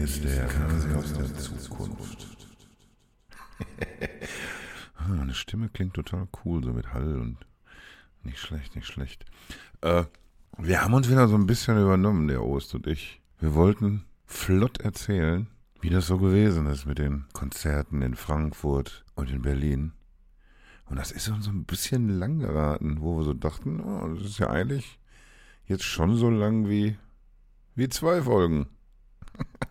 Hier ist der Kasi aus der Zukunft. Ah, Meine Stimme klingt total cool, so mit Hall und nicht schlecht, nicht schlecht. Äh, wir haben uns wieder so ein bisschen übernommen, der Ost und ich. Wir wollten flott erzählen, wie das so gewesen ist mit den Konzerten in Frankfurt und in Berlin. Und das ist uns so ein bisschen lang geraten, wo wir so dachten, oh, das ist ja eigentlich jetzt schon so lang wie, wie zwei Folgen.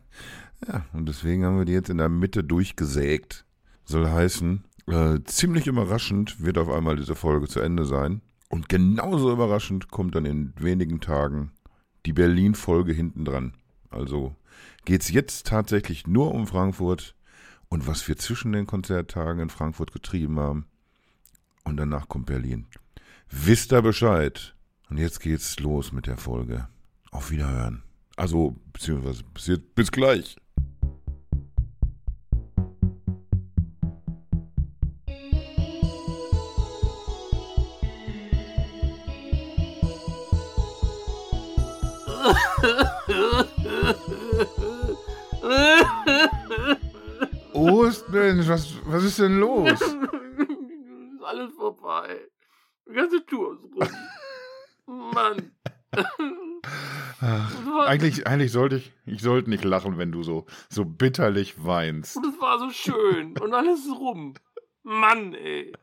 ja, und deswegen haben wir die jetzt in der Mitte durchgesägt. Soll heißen, äh, ziemlich überraschend wird auf einmal diese Folge zu Ende sein. Und genauso überraschend kommt dann in wenigen Tagen die Berlin-Folge hinten dran. Also geht's jetzt tatsächlich nur um Frankfurt und was wir zwischen den Konzerttagen in Frankfurt getrieben haben. Und danach kommt Berlin. Wisst ihr Bescheid? Und jetzt geht's los mit der Folge. Auf Wiederhören. Also, beziehungsweise bis, jetzt- bis gleich. Ost, Mensch, was, was ist denn los? ist alles vorbei. Die ganze Tour ist rum. Mann. Ach, eigentlich, eigentlich sollte ich, ich sollte nicht lachen, wenn du so, so bitterlich weinst. und es war so schön. Und alles ist rum. Mann, ey.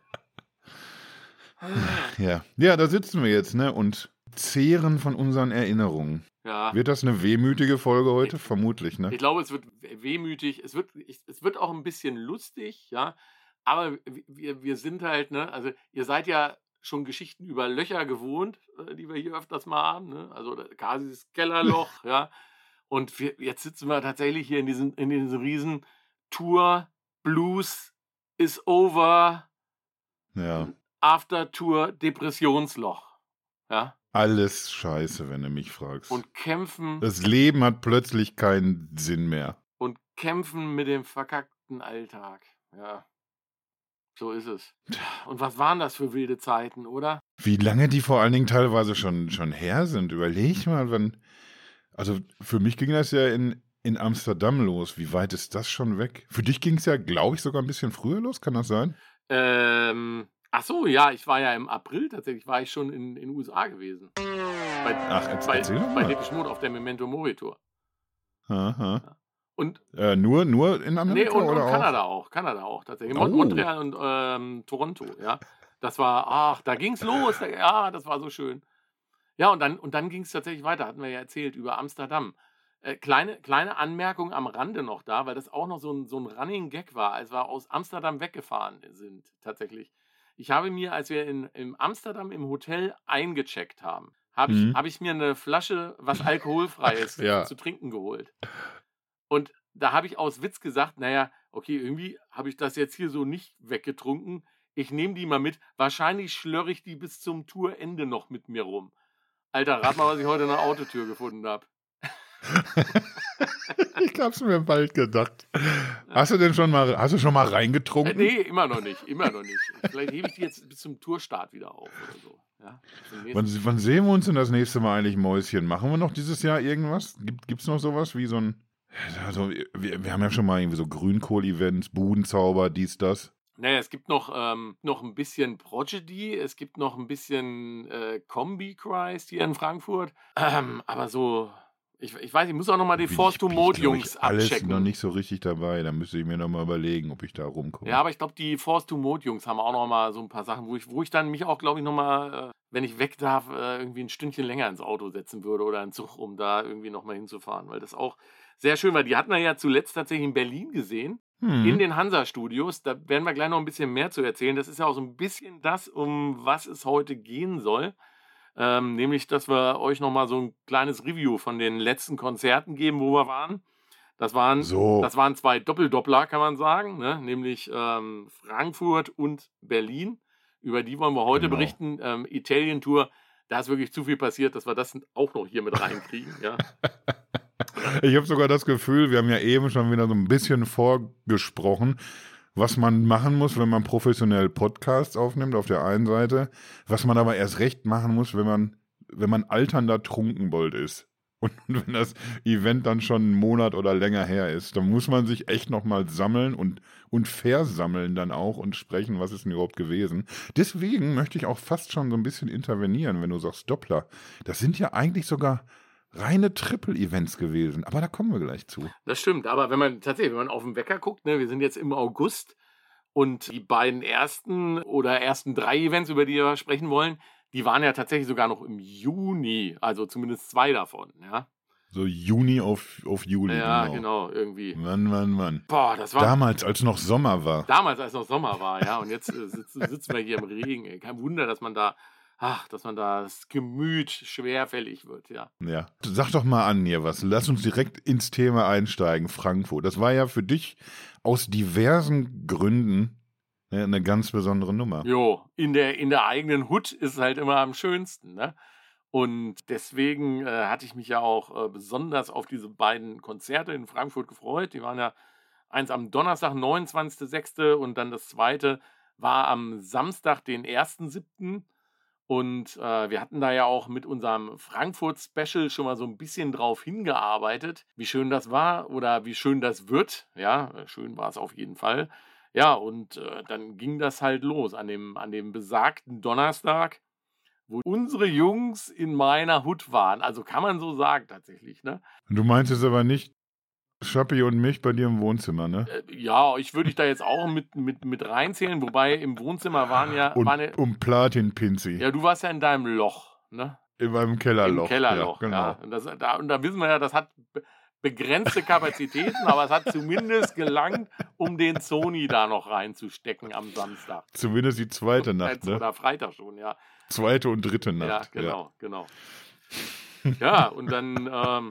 Ja, ja, da sitzen wir jetzt, ne, und zehren von unseren Erinnerungen. Ja. Wird das eine wehmütige Folge heute? Vermutlich, ne? Ich glaube, es wird wehmütig. Es wird, ich, es wird auch ein bisschen lustig, ja. Aber wir, wir sind halt, ne, also ihr seid ja schon Geschichten über Löcher gewohnt, äh, die wir hier öfters mal haben, ne? Also Kasis Kellerloch, ja. Und wir, jetzt sitzen wir tatsächlich hier in diesem, in diesem riesen Tour, Blues is over, Ja, After Tour, Depressionsloch. Ja. alles scheiße, wenn du mich fragst. Und kämpfen das Leben hat plötzlich keinen Sinn mehr. und kämpfen mit dem verkackten Alltag. Ja. So ist es. Und was waren das für wilde Zeiten, oder? Wie lange die vor allen Dingen teilweise schon, schon her sind. Überleg mal, wann. Also für mich ging das ja in, in Amsterdam los. Wie weit ist das schon weg? Für dich ging es ja, glaube ich, sogar ein bisschen früher los, kann das sein? Ähm, ach so, ja, ich war ja im April tatsächlich, war ich schon in den USA gewesen. Bei, Ach, erzähl, bei, erzähl bei. Depeche Mode auf der Memento Mori Tour. Aha. Und, Äh, nur, nur in nee, Amerika und, und oder auch? Kanada auch. Kanada auch tatsächlich. Oh. Mon Montreal und ähm, Toronto, ja. Das war, ach, da ging's los. Da, ja, das war so schön. Ja, und dann, und dann ging es tatsächlich weiter, hatten wir ja erzählt, über Amsterdam. Äh, kleine, kleine Anmerkung am Rande noch da, weil das auch noch so ein, so ein Running Gag war, als wir aus Amsterdam weggefahren sind, tatsächlich. Ich habe mir, als wir in, in Amsterdam im Hotel eingecheckt haben, habe ich, Mhm. hab ich mir eine Flasche was Alkoholfreies Ja. zu trinken geholt. Und da habe ich aus Witz gesagt, naja, okay, irgendwie habe ich das jetzt hier so nicht weggetrunken. Ich nehme die mal mit. Wahrscheinlich schlörre ich die bis zum Tourende noch mit mir rum. Alter, rat mal, was ich heute in der Autotür gefunden habe. ich hab's mir bald gedacht. Hast du denn schon mal, hast du schon mal Äh, reingetrunken? nee, immer noch nicht. Immer noch nicht. Vielleicht hebe ich die jetzt bis zum Tourstart wieder auf oder so. Ja, Wann, wann sehen wir uns denn das nächste Mal eigentlich, Mäuschen? Machen wir noch dieses Jahr irgendwas? Gibt, gibt's noch sowas wie so ein. Also, wir, wir haben ja schon mal irgendwie so Grünkohl-Events, Budenzauber, dies, das. Naja, es gibt noch, ähm, noch ein bisschen Prodigy, es gibt noch ein bisschen äh, Combi Christ hier in Frankfurt. Ähm, aber so, ich, ich weiß, ich muss auch noch mal die Force to Mode Jungs alles abchecken. noch nicht so richtig dabei. Da müsste ich mir noch mal überlegen, ob ich da rumkomme. Ja, aber ich glaube, die Force to Mode Jungs haben auch noch mal so ein paar Sachen, wo ich, wo ich dann mich auch, glaube ich, noch mal, äh, wenn ich weg darf, äh, irgendwie ein Stündchen länger ins Auto setzen würde oder einen Zug, um da irgendwie noch mal hinzufahren, weil das auch sehr schön war. Die hatten wir ja zuletzt tatsächlich in Berlin gesehen. Hm. in den Hansa-Studios. Da werden wir gleich noch ein bisschen mehr zu erzählen. Das ist ja auch so ein bisschen das, um was es heute gehen soll. Ähm, nämlich, dass wir euch nochmal so ein kleines Review von den letzten Konzerten geben, wo wir waren. Das waren, so. das waren zwei Doppeldoppler, kann man sagen, ne? nämlich ähm, Frankfurt und Berlin. Über die wollen wir heute Genau. berichten. Ähm, Italien-Tour, da ist wirklich zu viel passiert, dass wir das auch noch hier mit reinkriegen. ja. Ich habe sogar das Gefühl, wir haben ja eben schon wieder so ein bisschen vorgesprochen, was man machen muss, wenn man professionell Podcasts aufnimmt auf der einen Seite, was man aber erst recht machen muss, wenn man, wenn man alternder Trunkenbold ist. Und wenn das Event dann schon einen Monat oder länger her ist, dann muss man sich echt nochmal sammeln und, und versammeln dann auch und sprechen, was ist denn überhaupt gewesen. Deswegen möchte ich auch fast schon so ein bisschen intervenieren, wenn du sagst Doppler. Das sind ja eigentlich sogar reine Triple-Events gewesen. Aber da kommen wir gleich zu. Das stimmt, aber wenn man tatsächlich, wenn man auf den Wecker guckt, ne, wir sind jetzt im August und die beiden ersten oder ersten drei Events, über die wir sprechen wollen, die waren ja tatsächlich sogar noch im Juni, also zumindest zwei davon, ja. So Juni auf, auf Juli. Ja, genau. genau, irgendwie. Mann, Mann, Mann. Boah, das war. Damals, als noch Sommer war. Damals, als noch Sommer war, ja. Und jetzt äh, sitzen, sitzen wir hier im Regen. Ey. Kein Wunder, dass man da ach, dass man da das Gemüt schwerfällig wird, ja. Ja. Sag doch mal an hier was. Lass uns direkt ins Thema einsteigen, Frankfurt. Das war ja für dich aus diversen Gründen ne, eine ganz besondere Nummer. Jo, in der, in der eigenen Hut ist es halt immer am schönsten, ne? Und deswegen äh, hatte ich mich ja auch äh, besonders auf diese beiden Konzerte in Frankfurt gefreut. Die waren ja eins am Donnerstag, 29.06. und dann das zweite war am Samstag, den 1.07. Und äh, wir hatten da ja auch mit unserem Frankfurt-Special schon mal so ein bisschen drauf hingearbeitet, wie schön das war oder wie schön das wird. Ja, äh, schön war es auf jeden Fall. Ja, und äh, dann ging das halt los an dem, an dem besagten Donnerstag, wo unsere Jungs in meiner Hut waren. Also kann man so sagen tatsächlich. Ne? Du meinst es aber nicht Schappi und mich bei dir im Wohnzimmer, ne? Äh, ja, ich würde dich da jetzt auch mit, mit, mit reinzählen, wobei im Wohnzimmer waren ja. Und, waren um Platin-Pinzi. Ja, du warst ja in deinem Loch, ne? In meinem Kellerloch. Im Kellerloch, ja. Genau. ja. Und, das, da, und da wissen wir ja, das hat begrenzte Kapazitäten, aber es hat zumindest gelangt, um den Sony da noch reinzustecken am Samstag. Zumindest die zweite Nacht, ne? Oder Freitag schon, ja. Zweite und dritte Nacht. Ja, genau, ja. genau. Ja, und dann. Ähm,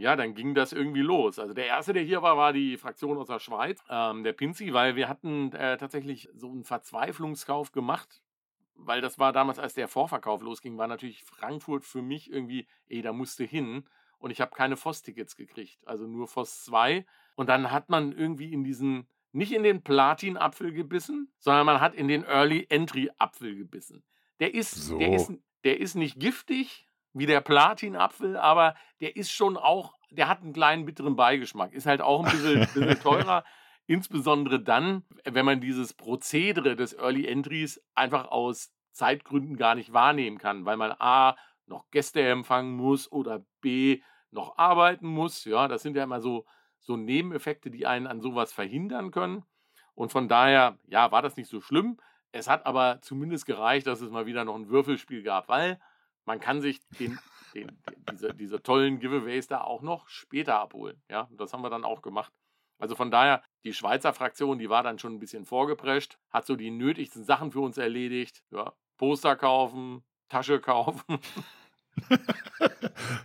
ja, dann ging das irgendwie los. Also der erste, der hier war, war die Fraktion aus der Schweiz, ähm, der Pinzi, weil wir hatten äh, tatsächlich so einen Verzweiflungskauf gemacht, weil das war damals, als der Vorverkauf losging, war natürlich Frankfurt für mich irgendwie, ey, da musste hin. Und ich habe keine Voss-Tickets gekriegt, also nur Voss 2. Und dann hat man irgendwie in diesen, nicht in den Platin-Apfel gebissen, sondern man hat in den Early-Entry-Apfel gebissen. Der ist, so. der, ist, der ist nicht giftig, wie der Platinapfel, aber der ist schon auch, der hat einen kleinen bitteren Beigeschmack. Ist halt auch ein bisschen, bisschen teurer. Insbesondere dann, wenn man dieses Prozedere des Early Entries einfach aus Zeitgründen gar nicht wahrnehmen kann, weil man A noch Gäste empfangen muss oder B noch arbeiten muss. Ja, das sind ja immer so, so Nebeneffekte, die einen an sowas verhindern können. Und von daher, ja, war das nicht so schlimm. Es hat aber zumindest gereicht, dass es mal wieder noch ein Würfelspiel gab, weil man kann sich den, den, diese, diese tollen Giveaways da auch noch später abholen. Ja, das haben wir dann auch gemacht. Also von daher, die Schweizer Fraktion, die war dann schon ein bisschen vorgeprescht, hat so die nötigsten Sachen für uns erledigt. Ja, Poster kaufen, Tasche kaufen.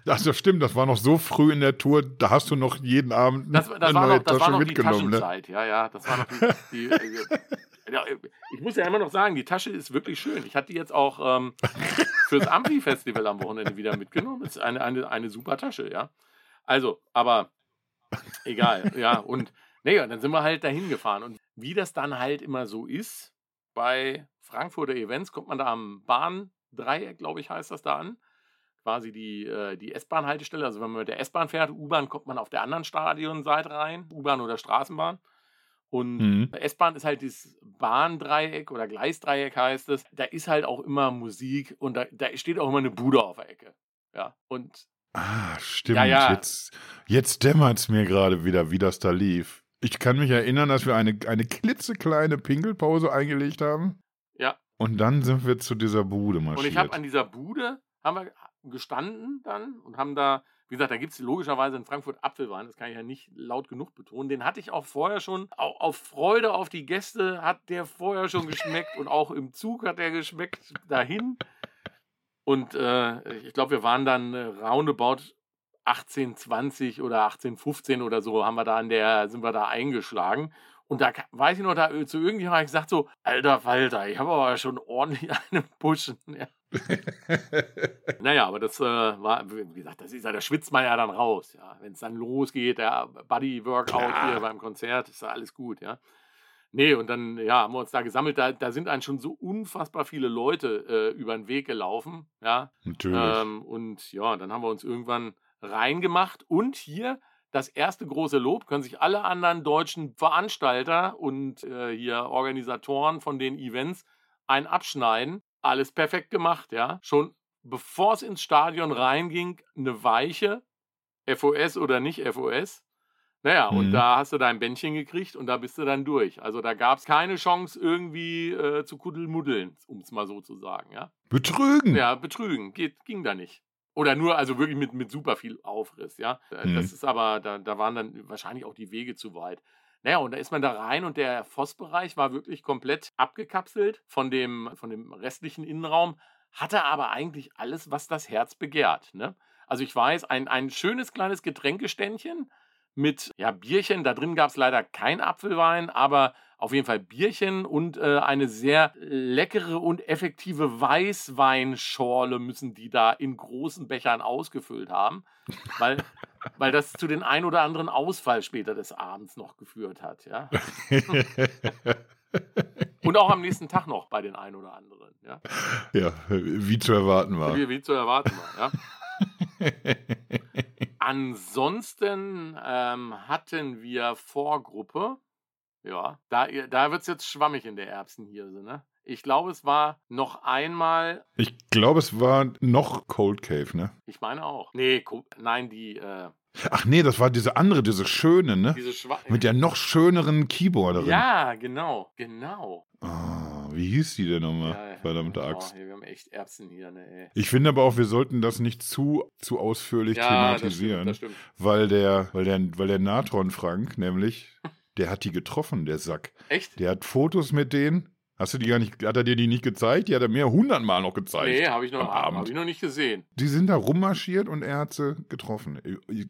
Das, das stimmt, das war noch so früh in der Tour, da hast du noch jeden Abend das, das eine neue noch, das Tasche war noch mitgenommen. Die. Ne? Ja, ja, das war noch die, die, äh, ich muss ja immer noch sagen, die Tasche ist wirklich schön. Ich hatte die jetzt auch ähm, fürs Amphi-Festival am Wochenende wieder mitgenommen. Das ist eine, eine, eine super Tasche, ja. Also, aber egal, ja. Und naja, dann sind wir halt dahin gefahren. Und wie das dann halt immer so ist, bei Frankfurter Events kommt man da am Bahndreieck, glaube ich, heißt das da an. Quasi die, äh, die S-Bahn-Haltestelle. Also wenn man mit der S-Bahn fährt, U-Bahn, kommt man auf der anderen Stadionseite rein, U-Bahn oder Straßenbahn. Und mhm. S-Bahn ist halt dieses Bahndreieck oder Gleisdreieck heißt es. Da ist halt auch immer Musik und da, da steht auch immer eine Bude auf der Ecke. Ja, und. Ah, stimmt. Ja, ja. Jetzt, jetzt dämmert es mir gerade wieder, wie das da lief. Ich kann mich erinnern, dass wir eine, eine klitzekleine Pinkelpause eingelegt haben. Ja. Und dann sind wir zu dieser Bude marschiert. Und ich habe an dieser Bude, haben wir gestanden dann und haben da wie gesagt, da gibt es logischerweise in Frankfurt Apfelwein, das kann ich ja nicht laut genug betonen. Den hatte ich auch vorher schon, auch auf Freude auf die Gäste hat der vorher schon geschmeckt und auch im Zug hat der geschmeckt dahin. Und äh, ich glaube, wir waren dann äh, roundabout 1820 oder 1815 oder so, haben wir da an der, sind wir da eingeschlagen. Und da weiß ich noch, da zu irgendjemandem habe ich gesagt so, alter Walter, ich habe aber schon ordentlich einen Buschen. Ja. aber das äh, war, wie gesagt, das ist ja, da schwitzt man ja dann raus, ja. Wenn es dann losgeht, der Buddy-Workout hier beim Konzert, ist ja alles gut, ja. Nee, und dann, ja, haben wir uns da gesammelt. Da, da sind einem schon so unfassbar viele Leute äh, über den Weg gelaufen, ja. Natürlich. Ähm, und ja, dann haben wir uns irgendwann reingemacht und hier das erste große Lob können sich alle anderen deutschen Veranstalter und äh, hier Organisatoren von den Events ein abschneiden. Alles perfekt gemacht, ja. Schon bevor es ins Stadion reinging, eine Weiche, FOS oder nicht FOS. Naja, mhm. und da hast du dein Bändchen gekriegt und da bist du dann durch. Also da gab es keine Chance, irgendwie äh, zu kuddelmuddeln, um es mal so zu sagen, ja. Betrügen. Ja, betrügen. Geht, ging da nicht. Oder nur, also wirklich mit, mit super viel Aufriss, ja. Mhm. Das ist aber, da, da waren dann wahrscheinlich auch die Wege zu weit. Naja, und da ist man da rein und der Vossbereich war wirklich komplett abgekapselt von dem, von dem restlichen Innenraum, hatte aber eigentlich alles, was das Herz begehrt. Ne? Also ich weiß, ein, ein schönes kleines Getränkeständchen mit ja, Bierchen. Da drin gab es leider kein Apfelwein, aber auf jeden Fall Bierchen und äh, eine sehr leckere und effektive Weißweinschorle müssen die da in großen Bechern ausgefüllt haben, weil, weil das zu den ein oder anderen Ausfall später des Abends noch geführt hat. Ja? und auch am nächsten Tag noch bei den ein oder anderen. Ja, ja wie zu erwarten war. Wie, wie zu erwarten war, ja. Ansonsten ähm, hatten wir Vorgruppe ja, da, da wird es jetzt schwammig in der Erbsenhirse, ne? Ich glaube, es war noch einmal. Ich glaube, es war noch Cold Cave, ne? Ich meine auch. Nee, nein, die. Äh, Ach nee, das war diese andere, diese schöne, ne? Diese Schwa Mit der noch schöneren Keyboarderin. Ja, genau, genau. Ah, wie hieß die denn nochmal? Ja, Verdammte oh, Axt. wir haben echt Erbsen hier, ne, ey. Ich finde aber auch, wir sollten das nicht zu, zu ausführlich ja, thematisieren. Das stimmt, das stimmt. Weil der, weil der, weil der Natron Frank nämlich Der hat die getroffen, der Sack. Echt? Der hat Fotos mit denen. Hast du die gar nicht, hat er dir die nicht gezeigt? Die hat er mir hundertmal noch gezeigt. Nee, habe ich, noch, hab ich noch nicht gesehen. Die sind da rummarschiert und er hat sie getroffen.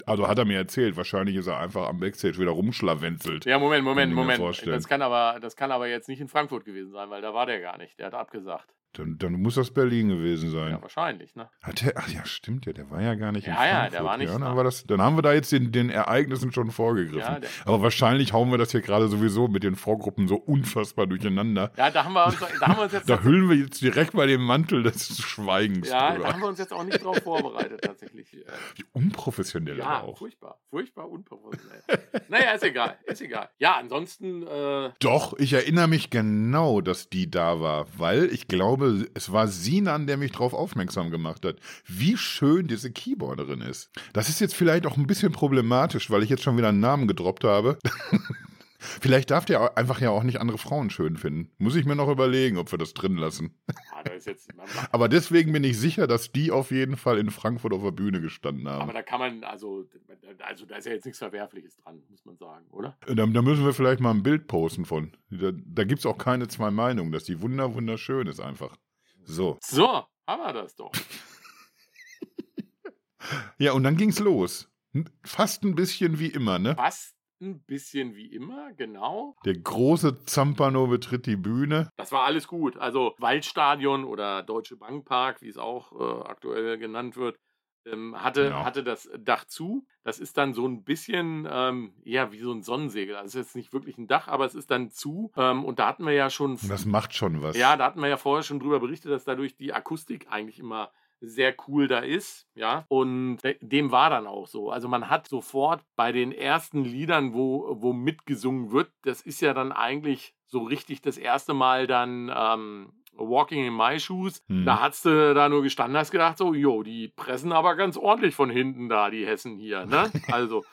Also hat er mir erzählt, wahrscheinlich ist er einfach am Backstage wieder rumschlawenzelt. Ja, Moment, Moment, Moment. Das kann, aber, das kann aber jetzt nicht in Frankfurt gewesen sein, weil da war der gar nicht. Der hat abgesagt. Dann, dann, muss das Berlin gewesen sein. Ja, wahrscheinlich, ne? Hat der, ach ja, stimmt ja, der war ja gar nicht ja, in Frankfurt. Ja, der war nicht. Ja, dann, war das, dann haben wir da jetzt den, den Ereignissen schon vorgegriffen. Ja, Aber wahrscheinlich hauen wir das hier gerade sowieso mit den Vorgruppen so unfassbar durcheinander. Ja, da haben wir uns, da haben wir uns jetzt. da hüllen wir jetzt direkt mal den Mantel des Schweigens. Ja, drüber. da haben wir uns jetzt auch nicht drauf vorbereitet, tatsächlich. Wie unprofessionell ja, auch. Furchtbar, furchtbar unprofessionell. naja, ist egal, ist egal. Ja, ansonsten. Äh Doch, ich erinnere mich genau, dass die da war, weil ich glaube, es war Sinan, der mich darauf aufmerksam gemacht hat, wie schön diese Keyboarderin ist. Das ist jetzt vielleicht auch ein bisschen problematisch, weil ich jetzt schon wieder einen Namen gedroppt habe. Vielleicht darf der einfach ja auch nicht andere Frauen schön finden. Muss ich mir noch überlegen, ob wir das drin lassen. Ja, das jetzt, aber deswegen bin ich sicher, dass die auf jeden Fall in Frankfurt auf der Bühne gestanden haben. Aber da kann man, also, also da ist ja jetzt nichts Verwerfliches dran, muss man sagen, oder? Da, da müssen wir vielleicht mal ein Bild posten von. Da, da gibt es auch keine zwei Meinungen, dass die wunder wunderschön ist einfach. So. So, haben wir das doch. ja, und dann ging's los. Fast ein bisschen wie immer, ne? Fast ein bisschen wie immer, genau. Der große Zampano betritt die Bühne. Das war alles gut. Also Waldstadion oder Deutsche Bankpark, wie es auch äh, aktuell genannt wird, ähm, hatte, genau. hatte das Dach zu. Das ist dann so ein bisschen, ähm, ja, wie so ein Sonnensegel. Also es ist jetzt nicht wirklich ein Dach, aber es ist dann zu. Ähm, und da hatten wir ja schon. Das macht schon was. Ja, da hatten wir ja vorher schon drüber berichtet, dass dadurch die Akustik eigentlich immer sehr cool da ist, ja. Und dem war dann auch so. Also man hat sofort bei den ersten Liedern, wo, wo mitgesungen wird, das ist ja dann eigentlich so richtig das erste Mal dann ähm, Walking in My Shoes, hm. da hast du da nur gestanden, hast gedacht, so, jo, die pressen aber ganz ordentlich von hinten da, die Hessen hier, ne? Also,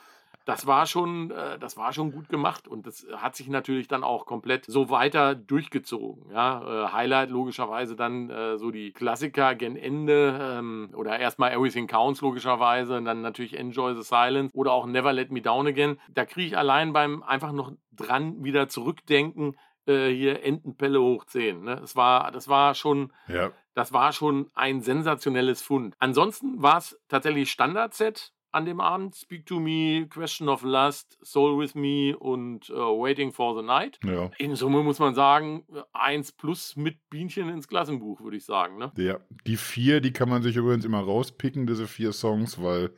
das war schon, äh, das war schon gut gemacht und das hat sich natürlich dann auch komplett so weiter durchgezogen. Ja, äh, Highlight logischerweise dann äh, so die Klassiker gen Ende ähm, oder erstmal Everything Counts logischerweise und dann natürlich Enjoy the Silence oder auch Never Let Me Down Again. Da kriege ich allein beim einfach noch dran wieder zurückdenken hier Entenpelle hoch 10. Ne? Das, war, das, war schon, ja. das war schon ein sensationelles Fund. Ansonsten war es tatsächlich Standard-Set an dem Abend. Speak to Me, Question of Lust, Soul with Me und uh, Waiting for the Night. Ja. In Summe muss man sagen, eins plus mit Bienchen ins Klassenbuch, würde ich sagen. Ne? Ja, die vier, die kann man sich übrigens immer rauspicken, diese vier Songs, weil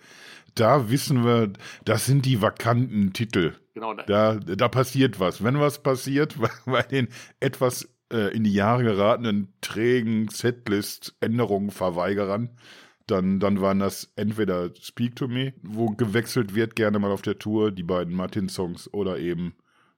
da wissen wir, das sind die vakanten Titel. Genau. Da, da passiert was. Wenn was passiert, bei den etwas äh, in die Jahre geratenen trägen Setlist-Änderungen verweigerern, Dann, dann waren das entweder Speak to Me, wo gewechselt wird, gerne mal auf der Tour, die beiden Martin-Songs, oder eben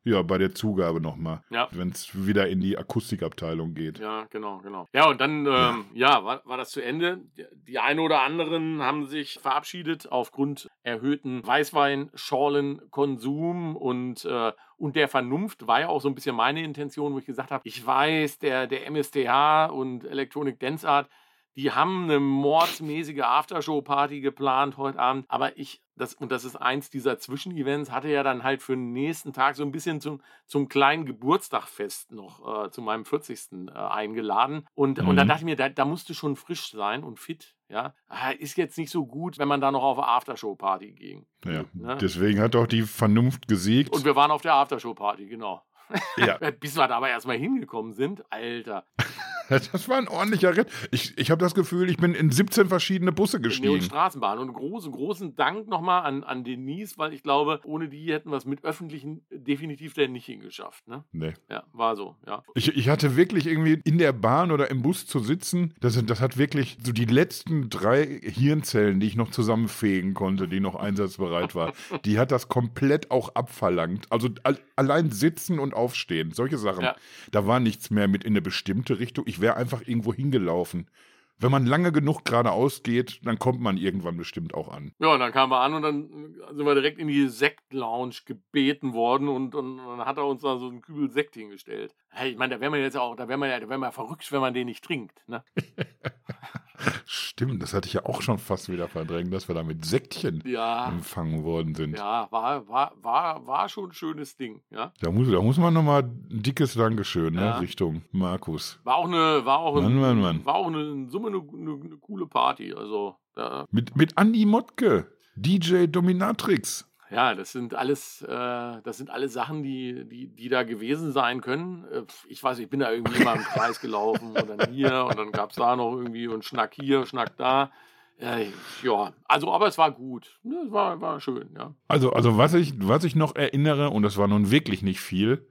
ja, bei der Zugabe nochmal. Ja. Wenn es wieder in die Akustikabteilung geht. Ja, genau, genau. Ja, und dann, ähm, ja, war, war das zu Ende. Die- einen oder anderen haben sich verabschiedet aufgrund erhöhten Weißwein-Schorlen-Konsum und, äh, und der Vernunft war ja auch so ein bisschen meine Intention, wo ich gesagt habe, ich weiß, der, der MSTH und Electronic Dance Art, die haben eine mordsmäßige Aftershow-Party geplant heute Abend, aber ich, das, und das ist eins dieser Zwischenevents, hatte ja dann halt für den nächsten Tag so ein bisschen zum, zum kleinen Geburtstagfest noch, äh, zu meinem 40. Äh, eingeladen. Und, und dann Mhm. dachte ich mir, da, da musst du schon frisch sein und fit, ja. Ah, Ist jetzt nicht so gut, wenn man da noch auf eine Aftershow-Party ging. Ja. Ne? Deswegen hat auch die Vernunft gesiegt. Und wir waren auf der Aftershow-Party, genau. ja, Bis wir da aber erstmal hingekommen sind, Alter. das war ein ordentlicher Ritt. Ich, ich habe das Gefühl, ich bin in 17 verschiedene Busse Nee, und gestiegen. Straßenbahn. Und großen, großen Dank nochmal an, an Denise, weil ich glaube, ohne die hätten wir es mit öffentlichen definitiv denn nicht hingeschafft. Ne? Nee. Ja, war so, ja. Ich, ich hatte wirklich irgendwie in der Bahn oder im Bus zu sitzen, das, das hat wirklich so die letzten drei Hirnzellen, die ich noch zusammenfegen konnte, die noch einsatzbereit war, die hat das komplett auch abverlangt. Also al allein sitzen und aufstehen, solche Sachen. Ja. Da war nichts mehr mit in eine bestimmte Richtung. Ich wäre einfach irgendwo hingelaufen. Wenn man lange genug geradeaus geht, dann kommt man irgendwann bestimmt auch an. Ja, und dann kamen wir an und dann sind wir direkt in die Sekt-Lounge gebeten worden und, und dann hat er uns da so einen Kübel Sekt hingestellt. Hey, ich meine, da wäre man jetzt auch, da wäre man ja, da wäre man ja verrückt, wenn man den nicht trinkt. Ne? Stimmt, das hatte ich ja auch schon fast wieder verdrängt, dass wir da mit Säckchen Ja, empfangen worden sind. ja, war, war, war, war schon ein schönes Ding, ja. Da muss, da muss man nochmal ein dickes Dankeschön ne, Ja. Richtung Markus. War auch eine, war auch, Mann, ein, Mann, Mann. War auch eine, in Summe eine, eine, eine coole Party. Also, da, Mit, mit Andi Mottke, DJ Dominatrix. Ja, das sind alles, äh, das sind alles Sachen, die, die, die da gewesen sein können. Äh, Ich weiß, ich bin da irgendwie immer im Kreis gelaufen und dann hier und dann gab es da noch irgendwie und Schnack hier, Schnack da. Äh, ja, also, aber es war gut. Ne, Es war, war schön, ja. Also, also was, ich, was ich noch erinnere, und das war nun wirklich nicht viel,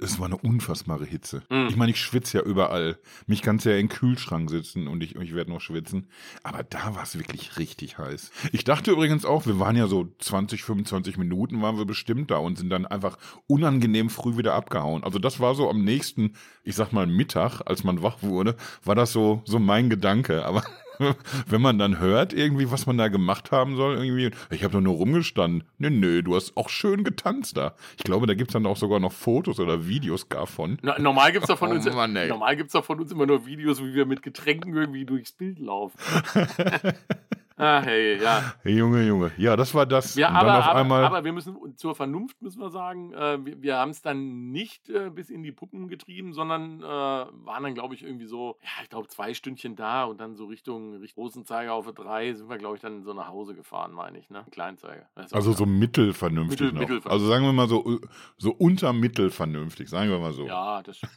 es war eine unfassbare Hitze. Mhm. Ich meine, ich schwitze ja überall. Mich kannst ja in den Kühlschrank sitzen und ich, ich werde noch schwitzen. Aber da war es wirklich richtig heiß. Ich dachte übrigens auch, wir waren ja so 20, 25 Minuten waren wir bestimmt da und sind dann einfach unangenehm früh wieder abgehauen. Also das war so am nächsten, ich sag mal Mittag, als man wach wurde, war das so, so mein Gedanke. Aber wenn man dann hört, irgendwie, was man da gemacht haben soll, irgendwie, ich habe doch nur rumgestanden. Nee, nee, du hast auch schön getanzt da. Ich glaube, da gibt's dann auch sogar noch Fotos oder Videos gar von. No, normal gibt es von Oh uns- Mann, ey. normal gibt's doch von uns immer nur Videos, wie wir mit Getränken irgendwie durchs Bild laufen. ah, hey, ja. Junge, Junge. Ja, das war das. Ja, aber, aber, aber wir müssen zur Vernunft müssen wir sagen, äh, wir, wir haben es dann nicht äh, bis in die Puppen getrieben, sondern äh, waren dann, glaube ich, irgendwie so, ja, ich glaube, zwei Stündchen da und dann so Richtung, Richtung Großenzeiger auf drei sind wir, glaube ich, dann so nach Hause gefahren, meine ich, ne? Kleinzeiger. Also so mittelvernünftig Mittel- noch. mittelvernünftig. Also sagen wir mal so, so unter mittelvernünftig, sagen wir mal so. Ja, das, das,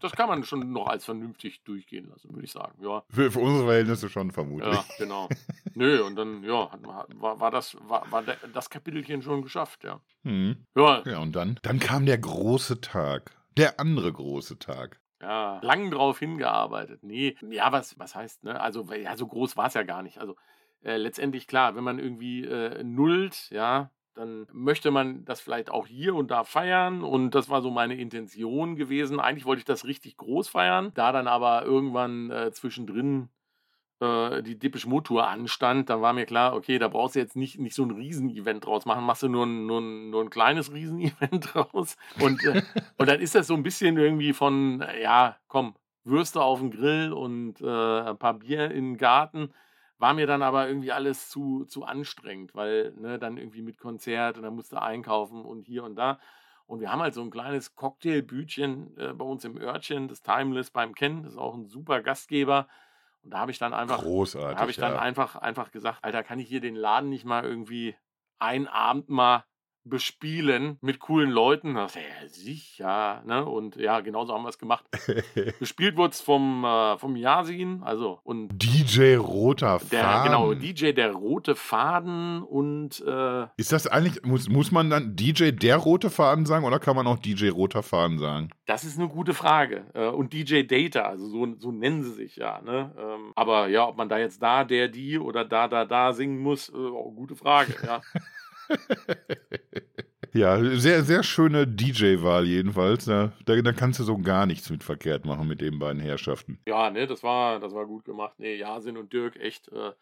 das kann man schon noch als vernünftig durchgehen lassen, würde ich sagen. Ja, Für, für unsere Verhältnisse schon vermutlich. ja genau. Nö, und dann, ja, war, war, das, war, war das Kapitelchen schon geschafft, ja. Mhm. Ja, Ja, und dann? Dann kam der große Tag. Der andere große Tag. Ja, lang drauf hingearbeitet. Nee, ja, was, was heißt, ne? Also, ja, so groß war es ja gar nicht. Also, äh, letztendlich, klar, wenn man irgendwie äh, nullt, ja, dann möchte man das vielleicht auch hier und da feiern. Und das war so meine Intention gewesen. Eigentlich wollte ich das richtig groß feiern. Da dann aber irgendwann äh, zwischendrin äh, die Dippisch Motor anstand, dann war mir klar, okay, da brauchst du jetzt nicht, nicht so ein Riesenevent draus machen, machst du nur ein, nur ein, nur ein kleines Riesenevent draus. Und, äh, und dann ist das so ein bisschen irgendwie von, ja, komm, Würste auf den Grill und äh, ein paar Bier in den Garten. War mir dann aber irgendwie alles zu, zu anstrengend, weil ne, dann irgendwie mit Konzert und dann musste einkaufen und hier und da. Und wir haben halt so ein kleines Cocktailbütchen äh, bei uns im Örtchen, das Timeless beim Ken, das ist auch ein super Gastgeber. Und da habe ich dann einfach, habe ich dann ja. einfach, einfach gesagt, Alter, kann ich hier den Laden nicht mal irgendwie einen Abend mal bespielen mit coolen Leuten. Das, ja, sicher, ne? Und ja, genauso haben wir es gemacht. Bespielt wurde es vom, äh, vom Yasin, also und DJ Roter der, Faden. genau, DJ der rote Faden und äh, Ist das eigentlich, muss, muss man dann DJ der Rote Faden sagen oder kann man auch DJ Roter Faden sagen? das ist eine gute Frage. Äh, und DJ Data, also so, so nennen sie sich ja, ne? Ähm, aber ja, ob man da jetzt da, der, die oder da, da, da singen muss, äh, auch gute Frage, ja. Ja, sehr, sehr schöne DJ-Wahl jedenfalls. Da, da, da kannst du so gar nichts mit verkehrt machen mit den beiden Herrschaften. Ja, ne, das war, das war gut gemacht. Ne, Jasin und Dirk, echt. Äh,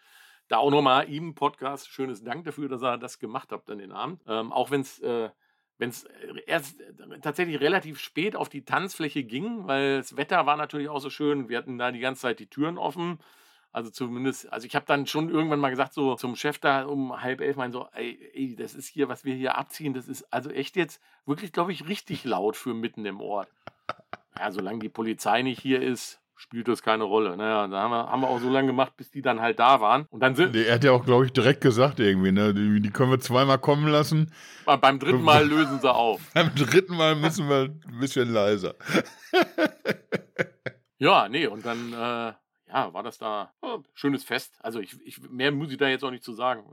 da auch nochmal ihm Podcast. Schönes Dank dafür, dass er das gemacht hat an den Abend. Ähm, auch wenn es äh, wenn's erst äh, tatsächlich relativ spät auf die Tanzfläche ging, weil das Wetter war natürlich auch so schön. Wir hatten da die ganze Zeit die Türen offen. Also zumindest, also ich habe dann schon irgendwann mal gesagt, so zum Chef da um halb elf, mein so, ey, ey, das ist hier, was wir hier abziehen, das ist also echt jetzt wirklich, glaube ich, richtig laut für mitten im Ort. Ja, solange die Polizei nicht hier ist, spielt das keine Rolle. Naja, da haben wir, haben wir auch so lange gemacht, bis die dann halt da waren. Und dann sind, Er hat ja auch, glaube ich, direkt gesagt irgendwie, ne? Die, die können wir zweimal kommen lassen. beim dritten Mal lösen sie auf. Beim dritten Mal müssen wir ein bisschen leiser. Ja, nee, und dann, äh, ja, war das da oh, schönes Fest. Also ich, ich, mehr muss ich da jetzt auch nicht zu sagen.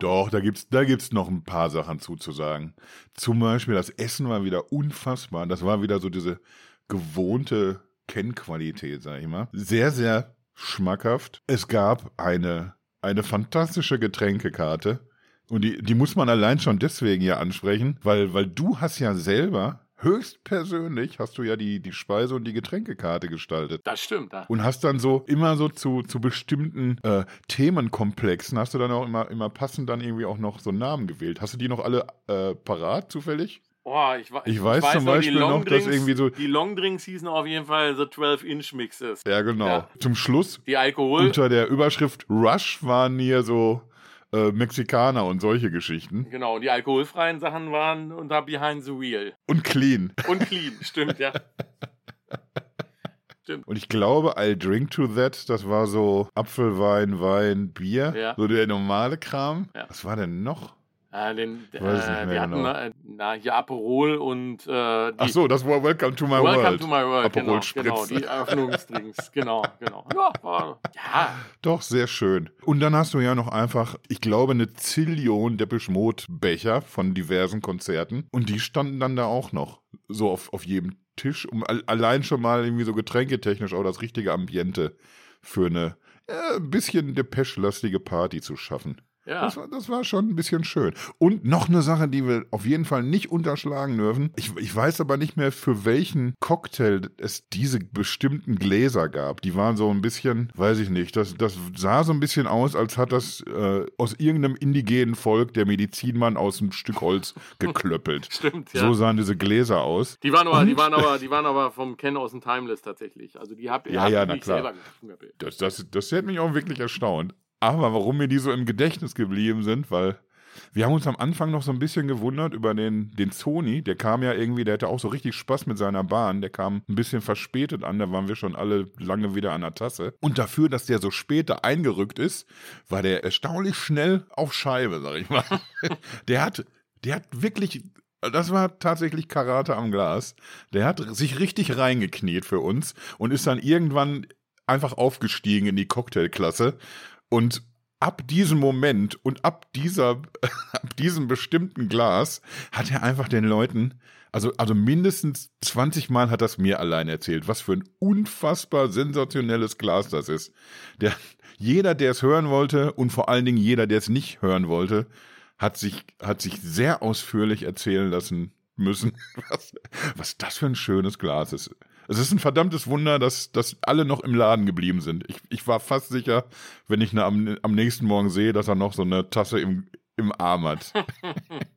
Doch, da gibt's, da gibt's noch ein paar Sachen zuzusagen. Zum Beispiel, das Essen war wieder unfassbar. Das war wieder so diese gewohnte Kennqualität, sag ich mal. Sehr, sehr schmackhaft. Es gab eine, eine fantastische Getränkekarte. Und die, die muss man allein schon deswegen ja ansprechen, weil, weil du hast ja selber, höchstpersönlich, hast du ja die, die Speise- und die Getränkekarte gestaltet. das stimmt. Da. Und hast dann so immer so zu, zu bestimmten äh, Themenkomplexen, hast du dann auch immer, immer passend dann irgendwie auch noch so Namen gewählt. Hast du die noch alle äh, parat zufällig? Boah, ich, Ich weiß zum noch, die Beispiel noch, dass irgendwie so- Die Longdrinks hießen auf jeden Fall The 12-Inch-Mixes. Ja, genau. Ja. Zum Schluss Die Alkohol. unter der Überschrift Rush waren hier so äh, Mexikaner und solche Geschichten. Genau, die alkoholfreien Sachen waren unter Behind the Wheel. Und clean. Und clean, stimmt, ja. Und ich glaube, I'll drink to that, das war so Apfelwein, Wein, Bier. Ja. So der normale Kram. Ja. Was war denn noch? Äh, den, äh, wir hatten genau. äh, na, hier Aperol und äh, die Ach so, das war Welcome to my Welcome world. to my world, Aperol genau, Spritz. genau, die Eröffnungsdrinks, genau, genau. Ja, war, ja, Doch, sehr schön. Und dann hast du ja noch einfach, ich glaube, eine Zillion Depeche Mode Becher von diversen Konzerten. Und die standen dann da auch noch. So auf, auf jedem Tisch, um al- allein schon mal irgendwie so getränketechnisch auch das richtige Ambiente für eine äh, ein bisschen Depeche-lastige Party zu schaffen. Ja. Das, war, das war schon ein bisschen schön. Und noch eine Sache, die wir auf jeden Fall nicht unterschlagen dürfen. Ich, ich weiß aber nicht mehr, für welchen Cocktail es diese bestimmten Gläser gab. Die waren so ein bisschen, weiß ich nicht, das, das sah so ein bisschen aus, als hat das äh, aus irgendeinem indigenen Volk der Medizinmann aus einem Stück Holz geklöppelt. Stimmt, ja. So sahen diese Gläser aus. die waren aber, die waren aber, die waren aber vom Ken aus dem Timeless tatsächlich. Also die hab, Ja, hab ja, na nicht klar. selber. Das, das, das hätte mich auch wirklich erstaunt. Aber warum mir die so im Gedächtnis geblieben sind, weil wir haben uns am Anfang noch so ein bisschen gewundert über den, den Sony. Der kam ja irgendwie, der hatte auch so richtig Spaß mit seiner Bahn. Der kam ein bisschen verspätet an, da waren wir schon alle lange wieder an der Tasse. Und dafür, dass der so später eingerückt ist, war der erstaunlich schnell auf Scheibe, sag ich mal. Der hat, der hat wirklich das war tatsächlich Karate am Glas. Der hat sich richtig reingekniet für uns und ist dann irgendwann einfach aufgestiegen in die Cocktailklasse. Und ab diesem Moment und ab dieser, ab diesem bestimmten Glas hat er einfach den Leuten, also, also mindestens 20 Mal hat das mir allein erzählt, was für ein unfassbar sensationelles Glas das ist. Der, jeder, der es hören wollte und vor allen Dingen jeder, der es nicht hören wollte, hat sich, hat sich sehr ausführlich erzählen lassen müssen, was, was das für ein schönes Glas ist. Es ist ein verdammtes Wunder, dass, dass alle noch im Laden geblieben sind. Ich, ich war fast sicher, wenn ich ne, am, am nächsten Morgen sehe, dass er noch so eine Tasse im, im Arm hat.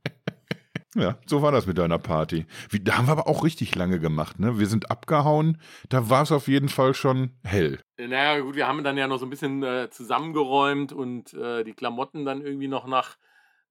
ja, so war das mit deiner Party. Wie, da haben wir aber auch richtig lange gemacht, ne? Wir sind abgehauen, da war es auf jeden Fall schon hell. Naja, gut, wir haben dann ja noch so ein bisschen äh, zusammengeräumt und äh, die Klamotten dann irgendwie noch nach,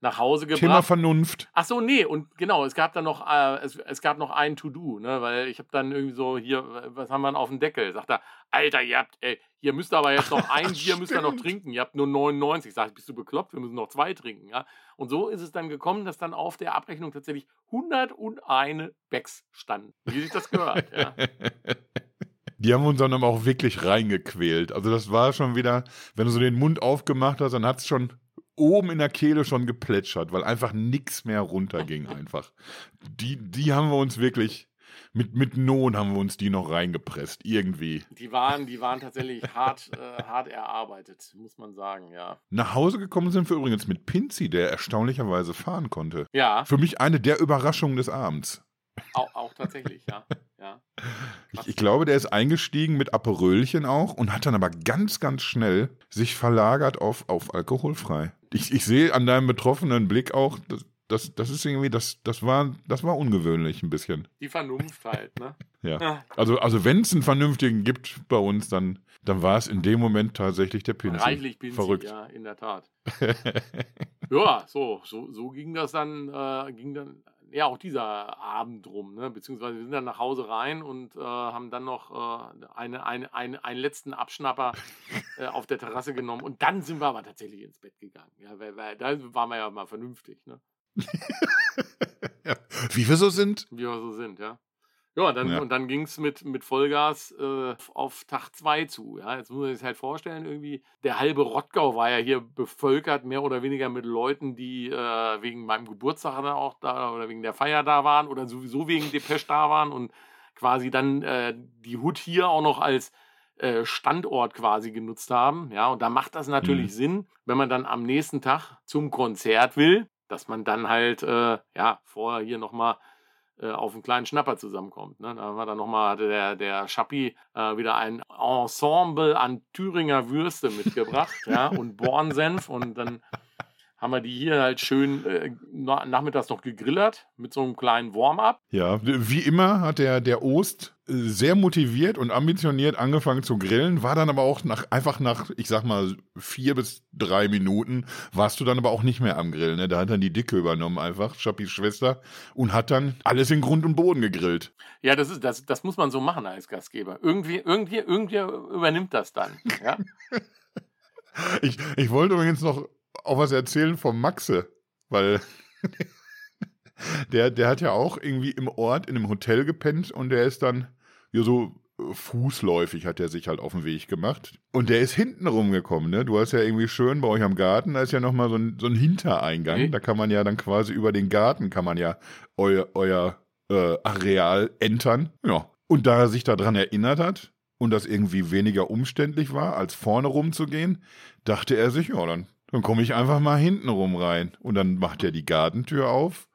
nach Hause gebracht. Thema Vernunft. Ach so, nee, und genau, es gab dann noch, äh, es, es gab noch ein To-Do, ne, weil ich habe dann irgendwie so, hier, was haben wir denn auf dem Deckel? Sagt er, Alter, ihr habt, ey, hier müsst ihr aber jetzt noch ein Bier, müsst ihr noch trinken, ihr habt nur 99. Sag ich, bist du bekloppt, wir müssen noch zwei trinken, ja. Und so ist es dann gekommen, dass dann auf der Abrechnung tatsächlich 101 Becks standen, wie sich das gehört, ja. Die haben uns dann aber auch wirklich reingequält. Also das war schon wieder, wenn du so den Mund aufgemacht hast, dann hat es schon oben in der Kehle schon geplätschert, weil einfach nichts mehr runterging einfach. Die, die haben wir uns wirklich, mit, mit Not haben wir uns die noch reingepresst, irgendwie. Die waren, die waren tatsächlich hart, äh, hart erarbeitet, muss man sagen, ja. Nach Hause gekommen sind wir übrigens mit Pinzi, der erstaunlicherweise fahren konnte. Ja. Für mich eine der Überraschungen des Abends. Auch, auch tatsächlich, ja. ja. Ich, ich, glaube, der ist eingestiegen mit Aperölchen auch und hat dann aber ganz, ganz schnell sich verlagert auf, auf alkoholfrei. Ich, ich sehe an deinem betroffenen Blick auch, das, das, das ist irgendwie, das, das, war, das war ungewöhnlich ein bisschen. Die Vernunft halt, ne? ja. Also, also wenn es einen Vernünftigen gibt bei uns, dann, dann war es in dem Moment tatsächlich der Pinsi. Reichlich Pinsi, Verrückt. ja, in der Tat. ja, so, so, so ging das dann, äh, ging dann ja auch dieser Abend rum, ne? beziehungsweise wir sind dann nach Hause rein und äh, haben dann noch äh, eine, eine, eine, einen letzten Abschnapper äh, auf der Terrasse genommen und dann sind wir aber tatsächlich ins Bett gegangen. Ja, weil, weil, da waren wir ja mal vernünftig. Ne? ja. Wie wir so sind. Wie wir so sind, ja. Ja, dann, ja. und dann ging es mit, mit Vollgas äh, auf Tag 2 zu. Ja? Jetzt muss man sich halt vorstellen, irgendwie, der halbe Rottgau war ja hier bevölkert, mehr oder weniger mit Leuten, die äh, wegen meinem Geburtstag dann auch da oder wegen der Feier da waren oder sowieso wegen Depeche da waren und quasi dann äh, die Hut hier auch noch als äh, Standort quasi genutzt haben. Ja, und da macht das natürlich mhm. Sinn, wenn man dann am nächsten Tag zum Konzert will, dass man dann halt, äh, ja, vorher hier nochmal auf einen kleinen Schnapper zusammenkommt. Ne? Da wir dann nochmal, hatte der, der Schappi äh, wieder ein Ensemble an Thüringer Würste mitgebracht ja? und Bornsenf und dann haben wir die hier halt schön äh, nachmittags noch gegrillert mit so einem kleinen Warm-up. Ja, wie immer hat der, der Ost äh, sehr motiviert und ambitioniert angefangen zu grillen, war dann aber auch nach, einfach nach, ich sag mal, vier bis drei Minuten, warst du dann aber auch nicht mehr am Grillen. Ne? Da hat dann die Dicke übernommen einfach, Schappis Schwester, und hat dann alles in Grund und Boden gegrillt. Ja, das ist, das, das muss man so machen als Gastgeber. Irgendwie, irgendwie, irgendwie übernimmt das dann. Ja? ich, ich wollte übrigens noch auch was erzählen vom Maxe, weil der, der hat ja auch irgendwie im Ort in einem Hotel gepennt und der ist dann ja so äh, fußläufig hat er sich halt auf den Weg gemacht. Und der ist hinten rumgekommen, ne? Du hast ja irgendwie schön bei euch am Garten, da ist ja nochmal so ein, so ein Hintereingang. Okay. Da kann man ja dann quasi über den Garten kann man ja euer, euer äh, Areal entern. Ja. Und da er sich daran erinnert hat und das irgendwie weniger umständlich war, als vorne rumzugehen, dachte er sich, ja, dann dann komme ich einfach mal hinten rum rein. Und dann macht er die Gartentür auf,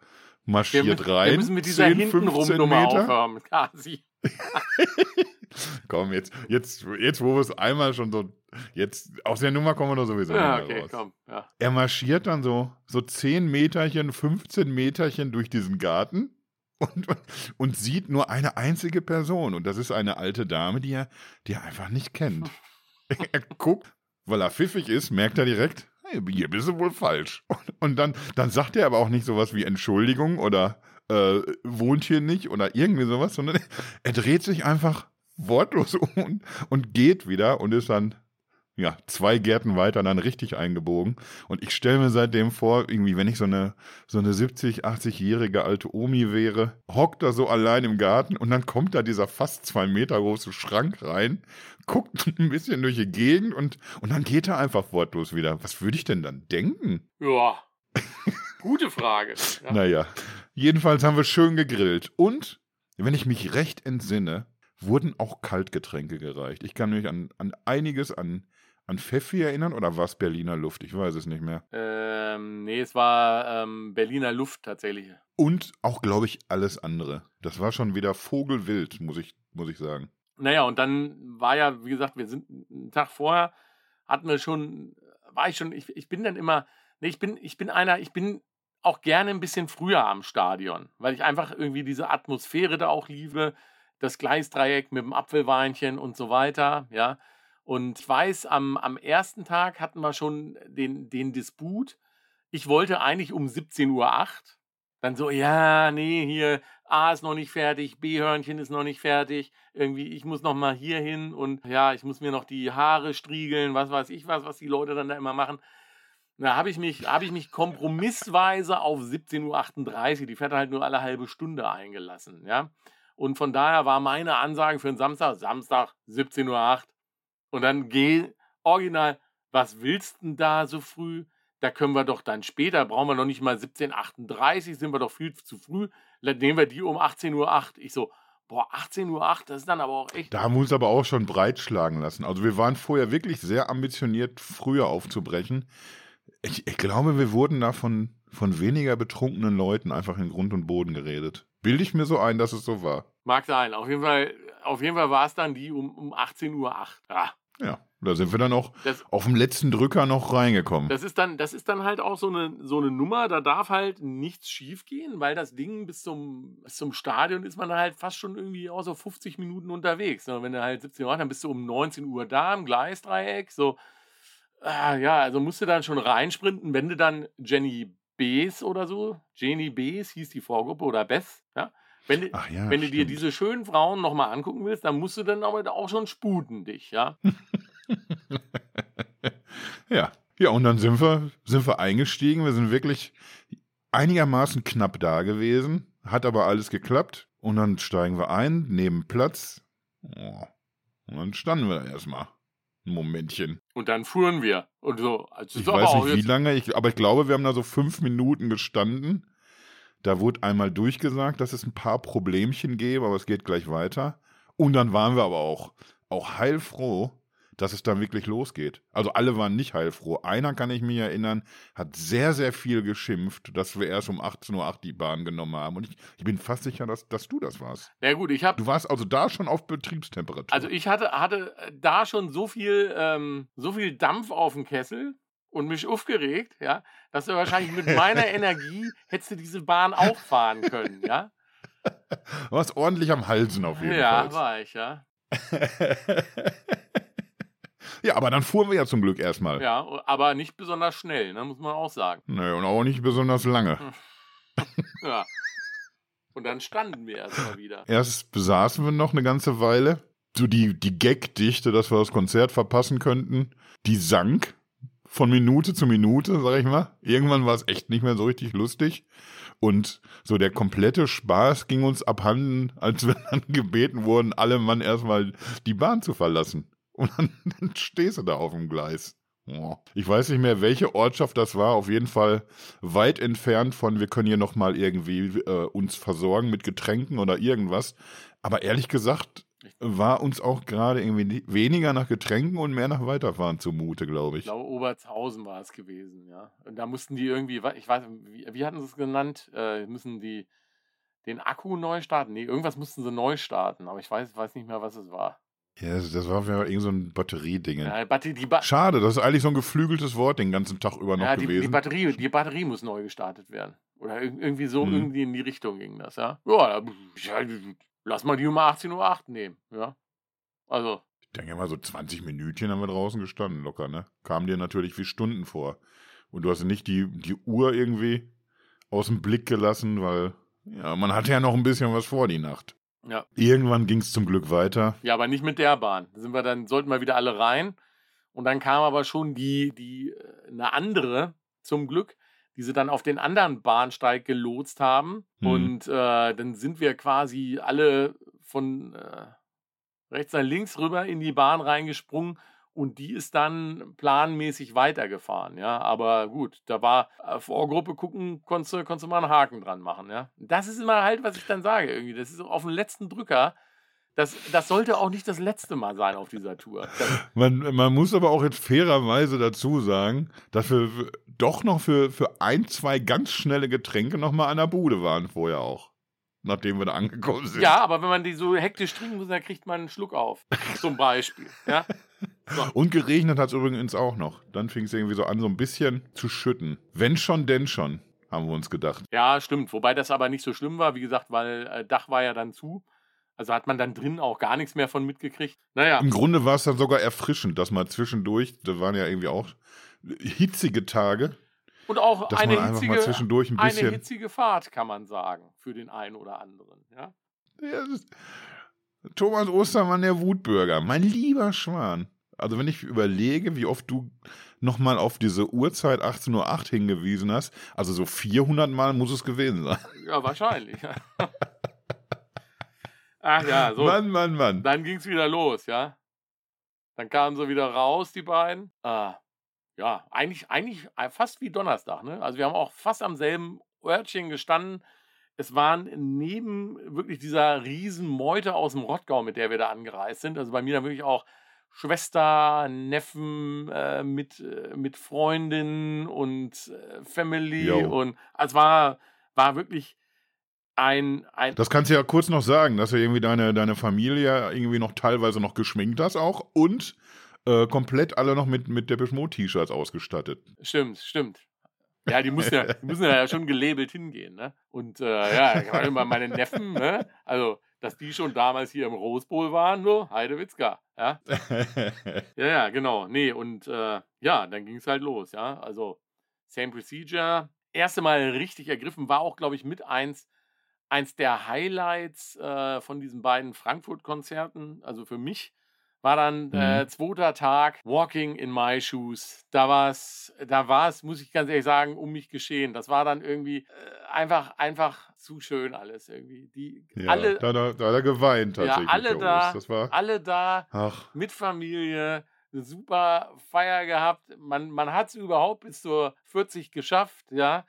marschiert wir, rein. Wir müssen mit dieser 10, hintenrum Nummer aufhören, quasi. komm, jetzt, jetzt, jetzt, wo wir es einmal schon so, jetzt, aus der Nummer kommen wir doch sowieso ja, okay, raus. Komm, ja. Er marschiert dann so, so 10 Meterchen, 15 Meterchen durch diesen Garten und, und sieht nur eine einzige Person. Und das ist eine alte Dame, die er, die er einfach nicht kennt. er guckt, weil er pfiffig ist, merkt er direkt, hier bist du wohl falsch. Und dann, dann sagt er aber auch nicht sowas wie Entschuldigung oder äh, wohnt hier nicht oder irgendwie sowas, sondern er dreht sich einfach wortlos um und, und geht wieder und ist dann ja, zwei Gärten weiter dann richtig eingebogen. Und ich stelle mir seitdem vor, irgendwie, wenn ich so eine, so eine 70, 80-jährige alte Omi wäre, hockt da so allein im Garten und dann kommt da dieser fast zwei Meter große Schrank rein, guckt ein bisschen durch die Gegend und, und dann geht er einfach wortlos wieder. Was würde ich denn dann denken? Ja. Gute Frage. Ja. naja. Jedenfalls haben wir schön gegrillt. Und, wenn ich mich recht entsinne, wurden auch Kaltgetränke gereicht. Ich kann mich an, an einiges an an Pfeffi erinnern oder war es Berliner Luft? Ich weiß es nicht mehr. Ähm, nee, es war ähm, Berliner Luft tatsächlich. Und auch, glaube ich, alles andere. Das war schon wieder Vogelwild, muss ich, muss ich sagen. Naja, und dann war ja, wie gesagt, wir sind einen Tag vorher, hatten wir schon, war ich schon, ich, ich bin dann immer, nee, ich bin, ich bin einer, ich bin auch gerne ein bisschen früher am Stadion, weil ich einfach irgendwie diese Atmosphäre da auch liebe, das Gleisdreieck mit dem Apfelweinchen und so weiter, ja. Und ich weiß, am, am ersten Tag hatten wir schon den, den Disput, Ich wollte eigentlich um 17.08 Uhr. Dann so, ja, nee, hier A ist noch nicht fertig, B-Hörnchen ist noch nicht fertig. Irgendwie, ich muss noch mal hier hin und ja, ich muss mir noch die Haare striegeln, was weiß ich was, was die Leute dann da immer machen. Da habe ich, mich, hab ich mich kompromissweise auf 17.38 Uhr, die fährt halt nur alle halbe Stunde eingelassen, ja. Und von daher war meine Ansage für den Samstag, Samstag 17.08 Uhr. Und dann geh, original, was willst du denn da so früh? Da können wir doch dann später, brauchen wir noch nicht mal 17.38 sind wir doch viel zu früh. Nehmen wir die um 18.08 Uhr. Ich so, boah, 18.08 Uhr, das ist dann aber auch echt. Da uns aber auch schon breitschlagen lassen. Also wir waren vorher wirklich sehr ambitioniert, früher aufzubrechen. Ich, ich glaube, wir wurden da von, von weniger betrunkenen Leuten einfach in Grund und Boden geredet. Bilde ich mir so ein, dass es so war. Mag sein. Auf jeden Fall, auf jeden Fall war es dann die um, um 18.08 Uhr. Ja. Ja, da sind wir dann auch das, auf dem letzten Drücker noch reingekommen. Das ist dann, das ist dann halt auch so eine, so eine Nummer, da darf halt nichts schief gehen, weil das Ding bis zum, bis zum Stadion ist man da halt fast schon irgendwie auch so 50 Minuten unterwegs. Ne? wenn du halt 17 Uhr dann bist du um 19 Uhr da im Gleisdreieck. So, ah, ja, also musst du dann schon reinsprinten, wenn du dann Jenny B's oder so, Jenny B's hieß die Vorgruppe oder Bess, ja. Wenn, du, ja, wenn du dir diese schönen Frauen nochmal angucken willst, dann musst du dann aber auch schon sputen dich, ja. ja. Ja, und dann sind wir, sind wir eingestiegen. Wir sind wirklich einigermaßen knapp da gewesen. Hat aber alles geklappt. Und dann steigen wir ein, nehmen Platz. Oh. Und dann standen wir da erstmal. Ein Momentchen. Und dann fuhren wir. Und so. Also ich weiß nicht, wie lange, ich, aber ich glaube, wir haben da so fünf Minuten gestanden. Da wurde einmal durchgesagt, dass es ein paar Problemchen gäbe, aber es geht gleich weiter. Und dann waren wir aber auch, auch heilfroh, dass es dann wirklich losgeht. Also alle waren nicht heilfroh. Einer kann ich mich erinnern, hat sehr, sehr viel geschimpft, dass wir erst um 18.08 Uhr die Bahn genommen haben. Und ich, ich bin fast sicher, dass, dass du das warst. Ja gut, ich habe... Du warst also da schon auf Betriebstemperatur. Also ich hatte, hatte da schon so viel, ähm, so viel Dampf auf dem Kessel, und mich aufgeregt, ja, dass du wahrscheinlich mit meiner Energie hättest du diese Bahn auch fahren können, ja. Du warst ordentlich am Halsen auf jeden ja, Fall. Ja, war ich, ja. ja, aber dann fuhren wir ja zum Glück erstmal. Ja, aber nicht besonders schnell, ne, muss man auch sagen. Nö, und auch nicht besonders lange. ja. Und dann standen wir erstmal wieder. Erst besaßen wir noch eine ganze Weile. So die, die Gagdichte, dass wir das Konzert verpassen könnten, die sank von Minute zu Minute, sag ich mal. Irgendwann war es echt nicht mehr so richtig lustig. Und so der komplette Spaß ging uns abhanden, als wir dann gebeten wurden, alle Mann erstmal die Bahn zu verlassen. Und dann, dann stehst du da auf dem Gleis. Oh. Ich weiß nicht mehr, welche Ortschaft das war. Auf jeden Fall weit entfernt von, wir können hier nochmal irgendwie äh, uns versorgen mit Getränken oder irgendwas. Aber ehrlich gesagt, war uns auch gerade irgendwie weniger nach Getränken und mehr nach Weiterfahren zumute, glaube ich. Ich glaube, Obertshausen war es gewesen, ja. Und da mussten die irgendwie, ich weiß, wie, wie hatten sie es genannt? Äh, müssen die den Akku neu starten? Nee, irgendwas mussten sie neu starten, aber ich weiß, weiß nicht mehr, was es war. Ja, das, das war irgend so ein Batterieding. Ja, ba Schade, das ist eigentlich so ein geflügeltes Wort den ganzen Tag über noch ja, die, gewesen. Die Batterie, die Batterie muss neu gestartet werden. Oder irgendwie so, hm. irgendwie in die Richtung ging das, ja. Ja, Lass mal die um 18.08 Uhr nehmen, ja. Also. Ich denke mal, so 20 Minütchen haben wir draußen gestanden, locker, ne? Kam dir natürlich wie Stunden vor. Und du hast nicht die, die Uhr irgendwie aus dem Blick gelassen, weil, ja, man hatte ja noch ein bisschen was vor die Nacht. Ja. Irgendwann ging es zum Glück weiter. Ja, aber nicht mit der Bahn. Da sind wir dann, sollten wir wieder alle rein. Und dann kam aber schon die, die, äh, eine andere, zum Glück, die sie dann auf den anderen Bahnsteig gelotst haben. Mhm. Und äh, dann sind wir quasi alle von äh, rechts nach links rüber in die Bahn reingesprungen und die ist dann planmäßig weitergefahren, ja. Aber gut, da war äh, Vorgruppe gucken, konntest du, konntest du mal einen Haken dran machen, ja. Das ist immer halt, was ich dann sage, irgendwie. Das ist auf den letzten Drücker das, das sollte auch nicht das letzte Mal sein auf dieser Tour. Man, man muss aber auch jetzt fairerweise dazu sagen, dass wir doch noch für, für ein, zwei ganz schnelle Getränke noch mal an der Bude waren vorher auch. Nachdem wir da angekommen sind. Ja, aber wenn man die so hektisch trinken muss, dann kriegt man einen Schluck auf. Zum Beispiel. Ja? So. Und geregnet hat es übrigens auch noch. Dann fing es irgendwie so an, so ein bisschen zu schütten. Wenn schon, denn schon, haben wir uns gedacht. Ja, stimmt. Wobei das aber nicht so schlimm war, wie gesagt, weil äh, Dach war ja dann zu. Also hat man dann drin auch gar nichts mehr von mitgekriegt. Naja. Im Grunde war es dann sogar erfrischend, dass man zwischendurch, da waren ja irgendwie auch hitzige Tage, Und auch eine hitzige, zwischendurch ein eine bisschen. hitzige Fahrt, kann man sagen, für den einen oder anderen. Ja? Ja, Thomas Ostermann, der Wutbürger, mein lieber Schwan. Also wenn ich überlege, wie oft du nochmal auf diese Uhrzeit 18.08 Uhr hingewiesen hast, also so 400 Mal muss es gewesen sein. Ja, wahrscheinlich. Ach ja, so. Mann, Mann, Mann. Dann ging es wieder los, ja. Dann kamen sie wieder raus, die beiden. Ah, ja, eigentlich, eigentlich äh, fast wie Donnerstag, ne? Also wir haben auch fast am selben Örtchen gestanden. Es waren neben wirklich dieser riesen Meute aus dem Rottgau, mit der wir da angereist sind, also bei mir dann wirklich auch Schwester, Neffen äh, mit, äh, mit Freundinnen und äh, Family Jo. und also es war, war wirklich ein, ein Das kannst du ja kurz noch sagen, dass du irgendwie deine, deine Familie irgendwie noch teilweise noch geschminkt hast auch und äh, komplett alle noch mit, mit Depeche Mode T-Shirts ausgestattet. Stimmt, stimmt. Ja, die müssen ja, die müssen ja schon gelabelt hingehen, ne? Und äh, ja, ich immer meine Neffen, ne? Also, dass die schon damals hier im Rose Bowl waren, nur Heidewitzka, ja? Ja, ja, genau. Nee, und äh, ja, dann ging es halt los, ja. Also, Same Procedure. Erste Mal richtig ergriffen, war auch, glaube ich, mit eins, eins der Highlights äh, von diesen beiden Frankfurt-Konzerten. Also für mich war dann äh, Mhm. zweiter Tag Walking in My Shoes. Da war es, da war es, muss ich ganz ehrlich sagen, um mich geschehen. Das war dann irgendwie äh, einfach, einfach zu schön alles irgendwie. Die ja, alle, da, da, da hat er geweint Ja, tatsächlich. alle der da. Urs. Das war, alle da ach, mit Familie, eine super Feier gehabt. Man, man hat es überhaupt bis zur 40 geschafft, ja.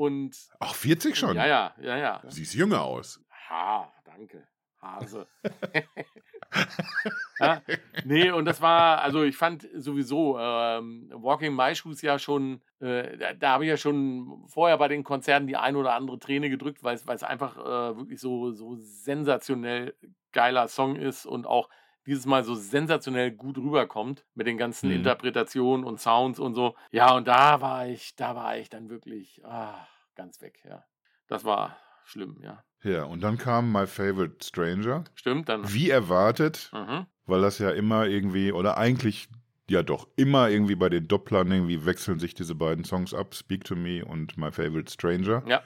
Und ach 40 schon? ja, ja, ja, ja. Siehst jünger aus. Ha, danke. Hase. ja, nee, und das war, also ich fand sowieso ähm, Walking My Shoes ja schon, äh, da, da habe ich ja schon vorher bei den Konzerten die ein oder andere Träne gedrückt, weil es einfach äh, wirklich so, so sensationell geiler Song ist und auch dieses Mal so sensationell gut rüberkommt mit den ganzen Mhm. Interpretationen und Sounds und so. Ja, und da war ich, da war ich dann wirklich ah, ganz weg, ja. Das war schlimm, ja. Ja, und dann kam My Favorite Stranger. Stimmt, dann. Wie erwartet, Mhm. weil das ja immer irgendwie, oder eigentlich, ja doch, immer irgendwie bei den Dopplern irgendwie wechseln sich diese beiden Songs ab, Speak to Me und My Favorite Stranger. Ja.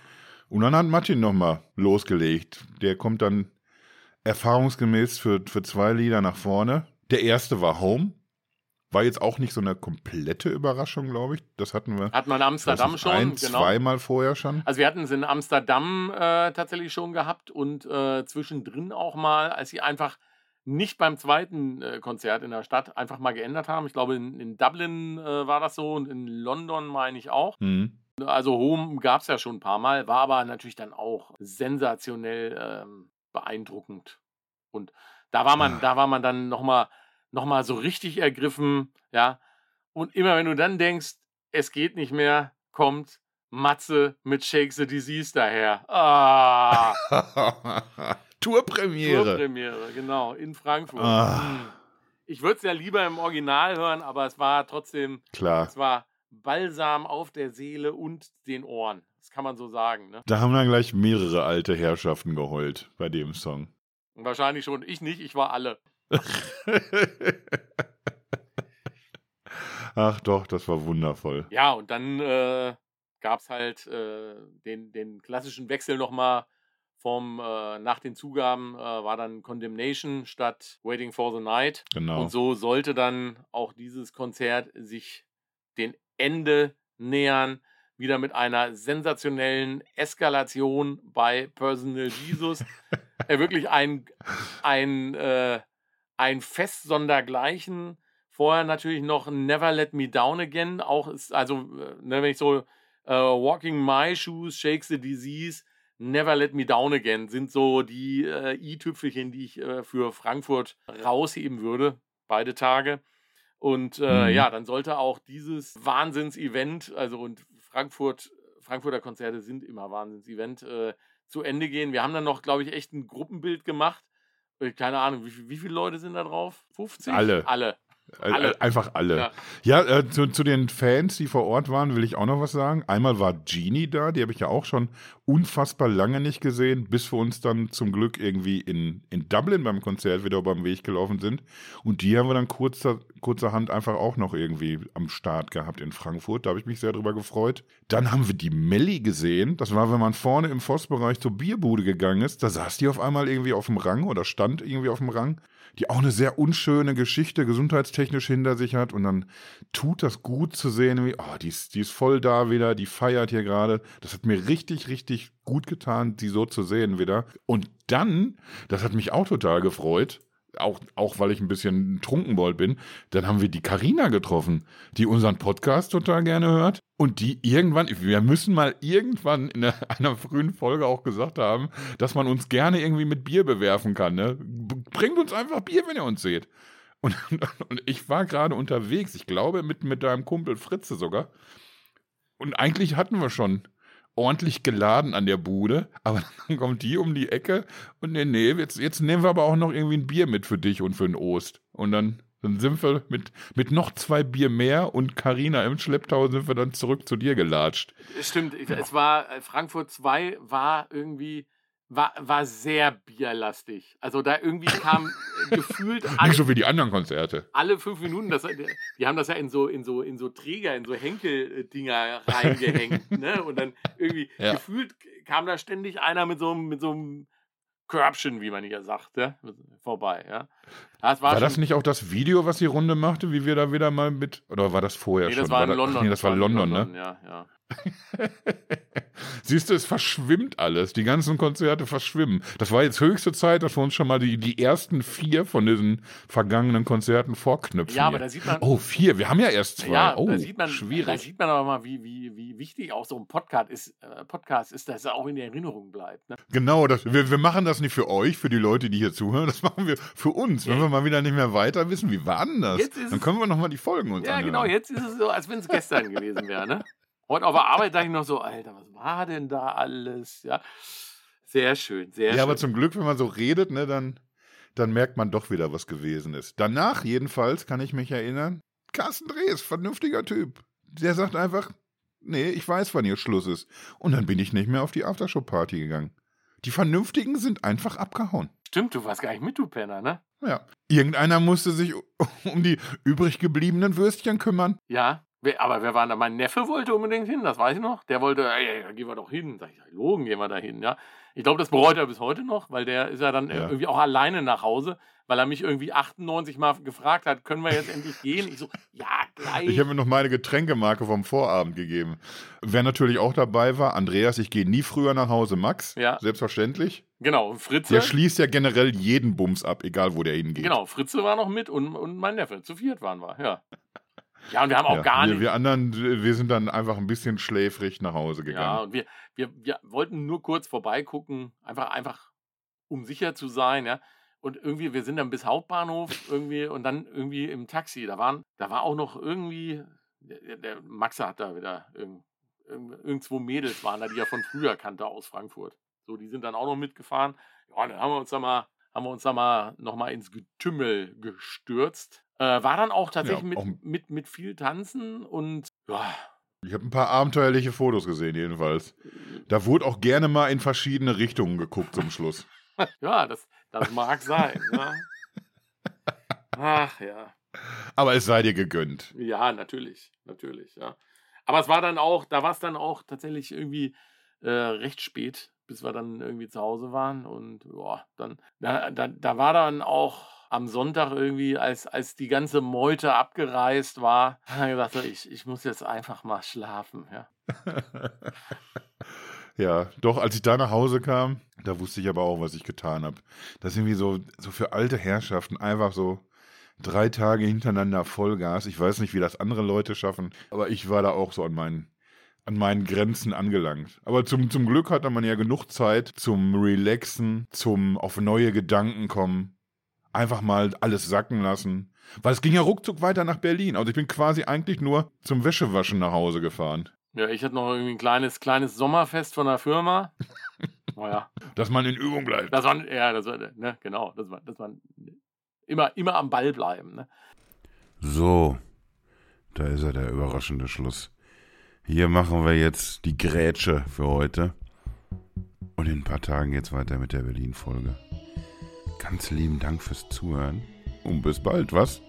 Und dann hat Martin nochmal losgelegt. Der kommt dann erfahrungsgemäß für, für zwei Lieder nach vorne. Der erste war Home. War jetzt auch nicht so eine komplette Überraschung, glaube ich. Das hatten wir Hat man in Amsterdam schon, ein, genau. zweimal vorher schon. Also wir hatten es in Amsterdam äh, tatsächlich schon gehabt und äh, zwischendrin auch mal, als sie einfach nicht beim zweiten äh, Konzert in der Stadt einfach mal geändert haben. Ich glaube, in, in Dublin äh, war das so und in London meine ich auch. Hm. Also Home gab es ja schon ein paar Mal, war aber natürlich dann auch sensationell ähm, beeindruckend. Und da war man, Ah. da war man dann nochmal noch mal so richtig ergriffen, ja. Und immer wenn du dann denkst, es geht nicht mehr, kommt Matze mit Shake the Disease daher. Ah, Tourpremiere. Tourpremiere, genau, in Frankfurt. Ah. Hm. Ich würde es ja lieber im Original hören, aber es war trotzdem, Klar. es war Balsam auf der Seele und den Ohren. Das kann man so sagen, ne? Da haben dann gleich mehrere alte Herrschaften geheult bei dem Song. Und wahrscheinlich schon. Ich nicht, ich war alle. Ach doch, das war wundervoll. Ja, und dann äh, gab es halt äh, den, den klassischen Wechsel nochmal vom, äh, nach den Zugaben äh, war dann Condemnation statt Waiting for the Night. Genau. Und so sollte dann auch dieses Konzert sich den Ende nähern. Wieder mit einer sensationellen Eskalation bei Personal Jesus. äh, wirklich ein, ein, äh, ein Fest sondergleichen. Vorher natürlich noch Never Let Me Down Again. Auch ist, also, äh, ne, wenn ich so äh, Walking My Shoes, Shakes the Disease, Never Let Me Down Again sind so die äh, i-Tüpfelchen, die ich äh, für Frankfurt rausheben würde. Beide Tage. Und äh, Mhm. ja, dann sollte auch dieses Wahnsinns-Event, also und Frankfurt, Frankfurter Konzerte sind immer Wahnsinns-Event, äh, zu Ende gehen. Wir haben dann noch, glaube ich, echt ein Gruppenbild gemacht. Äh, Keine Ahnung, wie, viel- wie viele Leute sind da drauf? 50? Alle. Alle. Alle. äh, Einfach alle. Ja. Ja, äh, zu, zu den Fans, die vor Ort waren, will ich auch noch was sagen. Einmal war Genie da, die habe ich ja auch schon unfassbar lange nicht gesehen, bis wir uns dann zum Glück irgendwie in, in Dublin beim Konzert wieder beim Weg gelaufen sind. Und die haben wir dann kurz, kurzerhand einfach auch noch irgendwie am Start gehabt in Frankfurt. Da habe ich mich sehr drüber gefreut. Dann haben wir die Melli gesehen. Das war, wenn man vorne im Forstbereich zur Bierbude gegangen ist. Da saß die auf einmal irgendwie auf dem Rang oder stand irgendwie auf dem Rang die auch eine sehr unschöne Geschichte gesundheitstechnisch hinter sich hat. Und dann tut das gut zu sehen, wie, oh, die ist, die ist voll da wieder, die feiert hier gerade. Das hat mir richtig, richtig gut getan, die so zu sehen wieder. Und dann, das hat mich auch total gefreut, auch, auch weil ich ein bisschen Trunkenbold bin, dann haben wir die Karina getroffen, die unseren Podcast total gerne hört und die irgendwann, wir müssen mal irgendwann in einer, einer frühen Folge auch gesagt haben, dass man uns gerne irgendwie mit Bier bewerfen kann. Ne? Bringt uns einfach Bier, wenn ihr uns seht. Und, und ich war gerade unterwegs, ich glaube mit, mit deinem Kumpel Fritze sogar. Und eigentlich hatten wir schon ordentlich geladen an der Bude, aber dann kommt die um die Ecke und nee, nee, jetzt, jetzt nehmen wir aber auch noch irgendwie ein Bier mit für dich und für den Ost. Und dann, dann sind wir mit, mit noch zwei Bier mehr und Karina im Schlepptau sind wir dann zurück zu dir gelatscht. Stimmt, es war äh, Frankfurt 2 war irgendwie war, war sehr bierlastig. Also da irgendwie kam äh, gefühlt alle, nicht so wie die anderen Konzerte. Alle fünf Minuten, das, die haben das ja in so in so in so Träger, in so Henkeldinger reingehängt, ne? Und dann irgendwie ja. gefühlt kam da ständig einer mit so mit so einem Körbchen, wie man hier sagt, ja? vorbei. Ja? Das war, war das nicht auch das Video, was die Runde machte, wie wir da wieder mal mit, oder war das vorher nee, schon? Das war in war London. nee, das, das war London, London, ne? Ja, ja. Siehst du, es verschwimmt alles. Die ganzen Konzerte verschwimmen. Das war jetzt höchste Zeit, dass wir uns schon mal die, die ersten vier von diesen vergangenen Konzerten vorknüpfen. Ja, aber da sieht man. Oh, vier. Wir haben ja erst zwei. Ja, oh, da sieht man, schwierig. Da sieht man aber mal, wie, wie, wie wichtig auch so ein Podcast ist, äh, Podcast ist, dass er auch in der Erinnerung bleibt. Ne? Genau, das, wir, wir machen das nicht für euch, für die Leute, die hier zuhören. Das machen wir für uns. Wenn wir mal wieder nicht mehr weiter wissen, wie war denn das? Dann können wir nochmal die Folgen uns Ja, anhören. genau. Jetzt ist es so, als wenn es gestern gewesen wäre. Ne? Heute auf der Arbeit dachte ich noch so, Alter, was war denn da alles? Ja, sehr schön, sehr ja, schön. Ja, aber zum Glück, wenn man so redet, ne, dann, dann merkt man doch wieder, was gewesen ist. Danach jedenfalls kann ich mich erinnern, Carsten Drees, vernünftiger Typ. Der sagt einfach, nee, ich weiß, wann hier Schluss ist. Und dann bin ich nicht mehr auf die Aftershow-Party gegangen. Die Vernünftigen sind einfach abgehauen. Stimmt, du warst gar nicht mit, du Penner, ne? Ja. Irgendeiner musste sich um die übrig gebliebenen Würstchen kümmern. Ja, aber wer war da? Mein Neffe wollte unbedingt hin, das weiß ich noch. Der wollte, ey, ey, gehen wir doch hin. Sag ich, Logen, gehen wir da hin, ja. Ich glaube, das bereut er bis heute noch, weil der ist ja dann ja. irgendwie auch alleine nach Hause, weil er mich irgendwie 98 Mal gefragt hat, können wir jetzt endlich gehen? Ich so, ja, gleich. Ich habe mir noch meine Getränkemarke vom Vorabend gegeben. Wer natürlich auch dabei war, Andreas, ich gehe nie früher nach Hause, Max. Ja. Selbstverständlich. Genau, Fritze. Der schließt ja generell jeden Bums ab, egal wo der hingeht. Genau, Fritze war noch mit und, und mein Neffe. Zu viert waren wir, ja. Ja, und wir haben auch ja, gar nicht. Wir anderen, wir sind dann einfach ein bisschen schläfrig nach Hause gegangen. Ja, und wir, wir, wir wollten nur kurz vorbeigucken, einfach, einfach um sicher zu sein, ja. Und irgendwie, wir sind dann bis Hauptbahnhof irgendwie und dann irgendwie im Taxi. Da waren, da war auch noch irgendwie, der, der Max hat da wieder irgend, irgendwo Mädels waren da, die er von früher kannte aus Frankfurt. So, die sind dann auch noch mitgefahren. Ja, dann haben wir uns da mal, haben wir uns da mal nochmal ins Getümmel gestürzt. Äh, war dann auch tatsächlich ja, auch mit, mit, mit viel Tanzen und ja. Ich habe ein paar abenteuerliche Fotos gesehen, jedenfalls. Da wurde auch gerne mal in verschiedene Richtungen geguckt zum Schluss. ja, das, das mag sein. ja. Ach ja. Aber es sei dir gegönnt. Ja, natürlich, natürlich, ja. Aber es war dann auch, da war es dann auch tatsächlich irgendwie äh, recht spät, bis wir dann irgendwie zu Hause waren. Und ja, dann, da, da, da war dann auch am Sonntag irgendwie, als, als die ganze Meute abgereist war, habe ich gesagt, ich, ich muss jetzt einfach mal schlafen. Ja. ja, doch, als ich da nach Hause kam, da wusste ich aber auch, was ich getan habe. Das ist irgendwie so, so für alte Herrschaften einfach so drei Tage hintereinander Vollgas. Ich weiß nicht, wie das andere Leute schaffen, aber ich war da auch so an meinen an meinen Grenzen angelangt. Aber zum, zum Glück hatte man ja genug Zeit zum Relaxen, zum auf neue Gedanken kommen einfach mal alles sacken lassen. Weil es ging ja ruckzuck weiter nach Berlin. Also ich bin quasi eigentlich nur zum Wäschewaschen nach Hause gefahren. Ja, ich hatte noch irgendwie ein kleines, kleines Sommerfest von der Firma. naja. Dass man in Übung bleibt. Das war, ja, das war, ne, genau. Das war, das war immer, immer am Ball bleiben. Ne? So, da ist er, der überraschende Schluss. Hier machen wir jetzt die Grätsche für heute. Und in ein paar Tagen geht's weiter mit der Berlin-Folge. Ganz lieben Dank fürs Zuhören und bis bald, was?